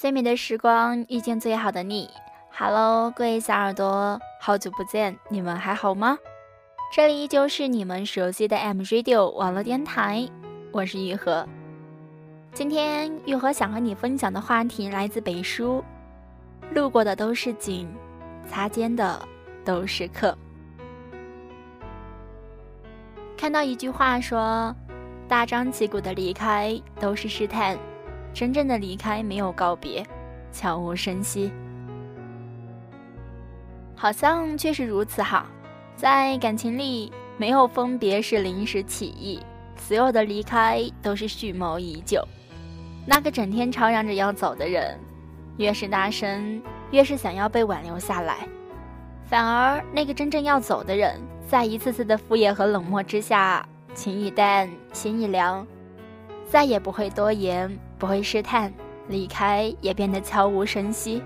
最美的时光遇见最好的你。Hello，各位小耳朵，好久不见，你们还好吗？这里依旧是你们熟悉的 M Radio 网络电台，我是玉和。今天玉和想和你分享的话题来自北书，路过的都是景，擦肩的都是客。看到一句话说，大张旗鼓的离开都是试探。真正的离开没有告别，悄无声息，好像确实如此哈。在感情里，没有分别是临时起意，所有的离开都是蓄谋已久。那个整天吵嚷着要走的人，越是大声，越是想要被挽留下来；反而那个真正要走的人，在一次次的敷衍和冷漠之下，情已淡，心已凉，再也不会多言。不会试探，离开也变得悄无声息。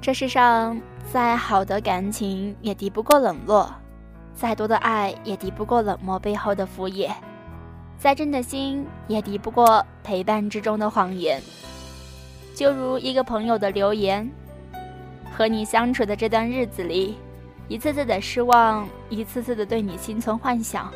这世上再好的感情也敌不过冷落，再多的爱也敌不过冷漠背后的敷衍，再真的心也敌不过陪伴之中的谎言。就如一个朋友的留言：和你相处的这段日子里，一次次的失望，一次次的对你心存幻想，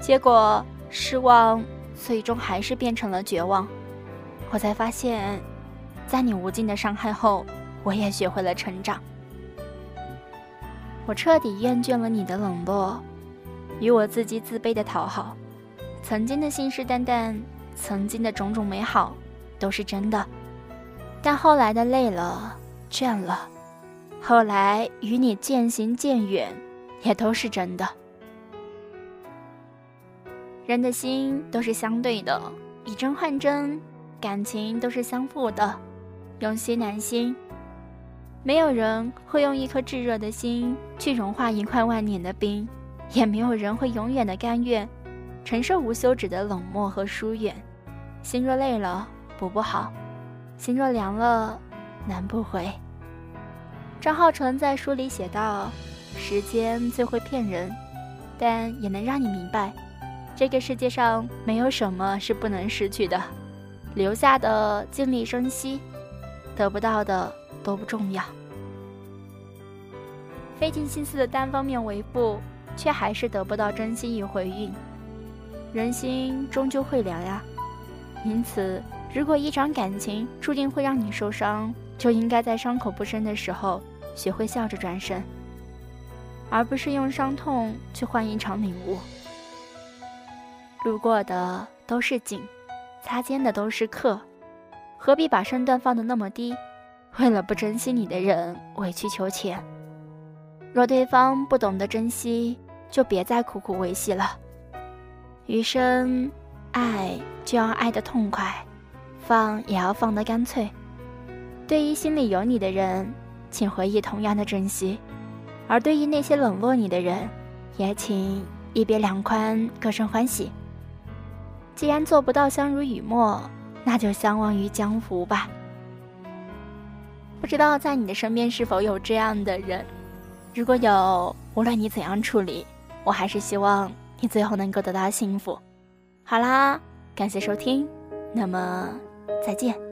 结果失望。最终还是变成了绝望。我才发现，在你无尽的伤害后，我也学会了成长。我彻底厌倦了你的冷落，与我自己自卑的讨好。曾经的信誓旦旦，曾经的种种美好，都是真的。但后来的累了，倦了，后来与你渐行渐远，也都是真的。人的心都是相对的，以真换真，感情都是相互的，用心难心。没有人会用一颗炙热的心去融化一块万年的冰，也没有人会永远的甘愿承受无休止的冷漠和疏远。心若累了，补不好；心若凉了，难不回。张浩成在书里写道：“时间最会骗人，但也能让你明白。”这个世界上没有什么是不能失去的，留下的尽力珍惜，得不到的都不重要。费尽心思的单方面维护，却还是得不到真心与回应，人心终究会凉呀。因此，如果一场感情注定会让你受伤，就应该在伤口不深的时候学会笑着转身，而不是用伤痛去换一场领悟。路过的都是景，擦肩的都是客，何必把身段放得那么低？为了不珍惜你的人委曲求全。若对方不懂得珍惜，就别再苦苦维系了。余生，爱就要爱得痛快，放也要放得干脆。对于心里有你的人，请回忆同样的珍惜；而对于那些冷落你的人，也请一别两宽，各生欢喜。既然做不到相濡以沫，那就相忘于江湖吧。不知道在你的身边是否有这样的人？如果有，无论你怎样处理，我还是希望你最后能够得到幸福。好啦，感谢收听，那么再见。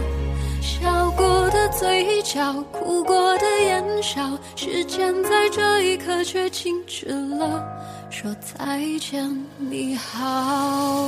嘴角，哭过的眼梢，时间在这一刻却静止了。说再见，你好。